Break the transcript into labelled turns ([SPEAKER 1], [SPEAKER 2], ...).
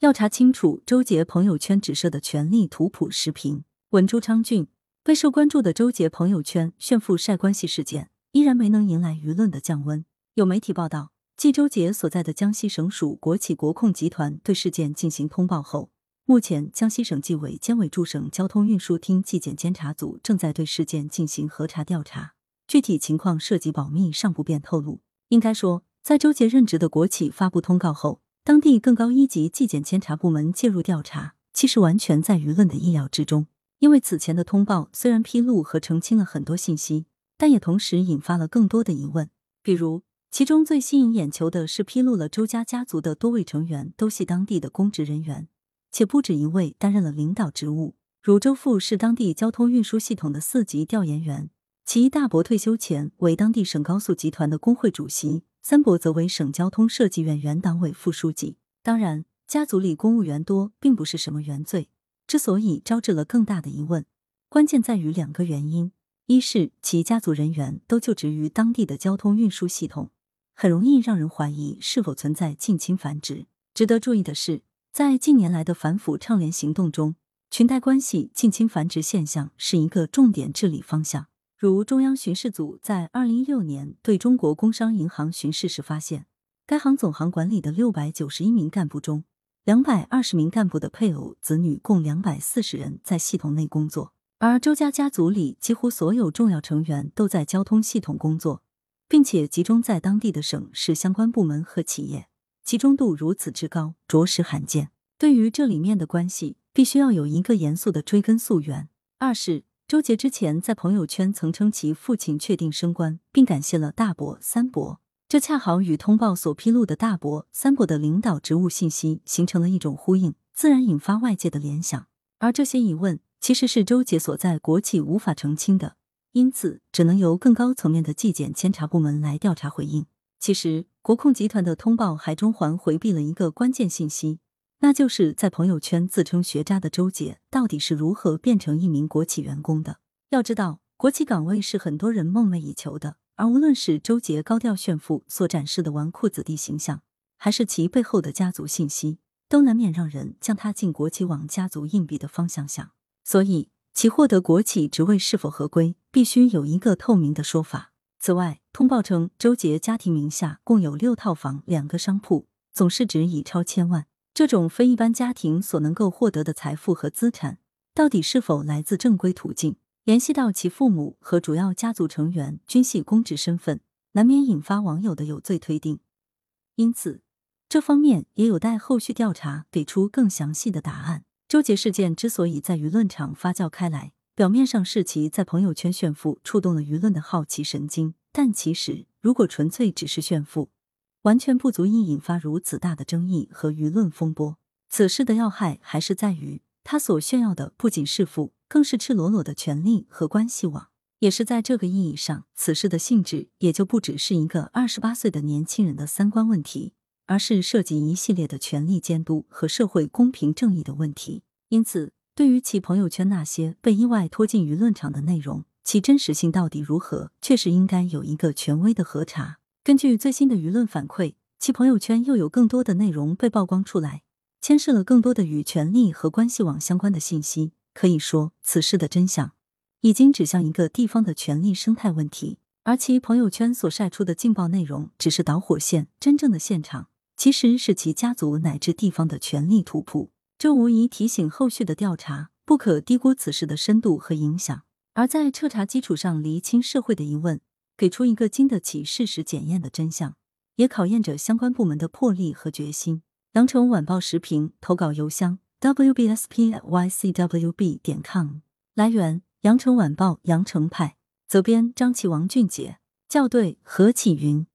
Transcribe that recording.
[SPEAKER 1] 要查清楚周杰朋友圈指涉的权力图谱视频。文朱昌俊备受关注的周杰朋友圈炫富晒关系事件，依然没能迎来舆论的降温。有媒体报道，继周杰所在的江西省属国企国控集团对事件进行通报后，目前江西省纪委监委驻省交通运输厅纪检监察组正在对事件进行核查调查，具体情况涉及保密，尚不便透露。应该说，在周杰任职的国企发布通告后，当地更高一级纪检监察部门介入调查，其实完全在舆论的意料之中。因为此前的通报虽然披露和澄清了很多信息，但也同时引发了更多的疑问。比如，其中最吸引眼球的是披露了周家家族的多位成员都系当地的公职人员，且不止一位担任了领导职务。如周父是当地交通运输系统的四级调研员，其大伯退休前为当地省高速集团的工会主席，三伯则为省交通设计院原党委副书记。当然，家族里公务员多并不是什么原罪。之所以招致了更大的疑问，关键在于两个原因：一是其家族人员都就职于当地的交通运输系统，很容易让人怀疑是否存在近亲繁殖。值得注意的是，在近年来的反腐倡廉行动中，裙带关系近亲繁殖现象是一个重点治理方向。如中央巡视组在二零一六年对中国工商银行巡视时发现，该行总行管理的六百九十一名干部中，两百二十名干部的配偶、子女共两百四十人在系统内工作，而周家家族里几乎所有重要成员都在交通系统工作，并且集中在当地的省市相关部门和企业，集中度如此之高，着实罕见。对于这里面的关系，必须要有一个严肃的追根溯源。二是周杰之前在朋友圈曾称其父亲确定升官，并感谢了大伯、三伯。这恰好与通报所披露的大伯、三伯的领导职务信息形成了一种呼应，自然引发外界的联想。而这些疑问其实是周杰所在国企无法澄清的，因此只能由更高层面的纪检监察部门来调查回应。其实，国控集团的通报还中环回避了一个关键信息，那就是在朋友圈自称学渣的周杰到底是如何变成一名国企员工的。要知道，国企岗位是很多人梦寐以求的。而无论是周杰高调炫富所展示的纨绔子弟形象，还是其背后的家族信息，都难免让人将他进国企往家族硬币的方向想。所以，其获得国企职位是否合规，必须有一个透明的说法。此外，通报称周杰家庭名下共有六套房、两个商铺，总市值已超千万。这种非一般家庭所能够获得的财富和资产，到底是否来自正规途径？联系到其父母和主要家族成员均系公职身份，难免引发网友的有罪推定。因此，这方面也有待后续调查给出更详细的答案。周杰事件之所以在舆论场发酵开来，表面上是其在朋友圈炫富触动了舆论的好奇神经，但其实如果纯粹只是炫富，完全不足以引发如此大的争议和舆论风波。此事的要害还是在于，他所炫耀的不仅是富。更是赤裸裸的权力和关系网，也是在这个意义上，此事的性质也就不只是一个二十八岁的年轻人的三观问题，而是涉及一系列的权力监督和社会公平正义的问题。因此，对于其朋友圈那些被意外拖进舆论场的内容，其真实性到底如何，确实应该有一个权威的核查。根据最新的舆论反馈，其朋友圈又有更多的内容被曝光出来，牵涉了更多的与权力和关系网相关的信息。可以说，此事的真相已经指向一个地方的权力生态问题，而其朋友圈所晒出的劲爆内容只是导火线，真正的现场其实是其家族乃至地方的权力图谱。这无疑提醒后续的调查不可低估此事的深度和影响，而在彻查基础上厘清社会的疑问，给出一个经得起事实检验的真相，也考验着相关部门的魄力和决心。羊城晚报时评投稿邮箱。wbspycwb 点 com 来源：羊城晚报羊城派责编：张琪、王俊杰校对：何启云。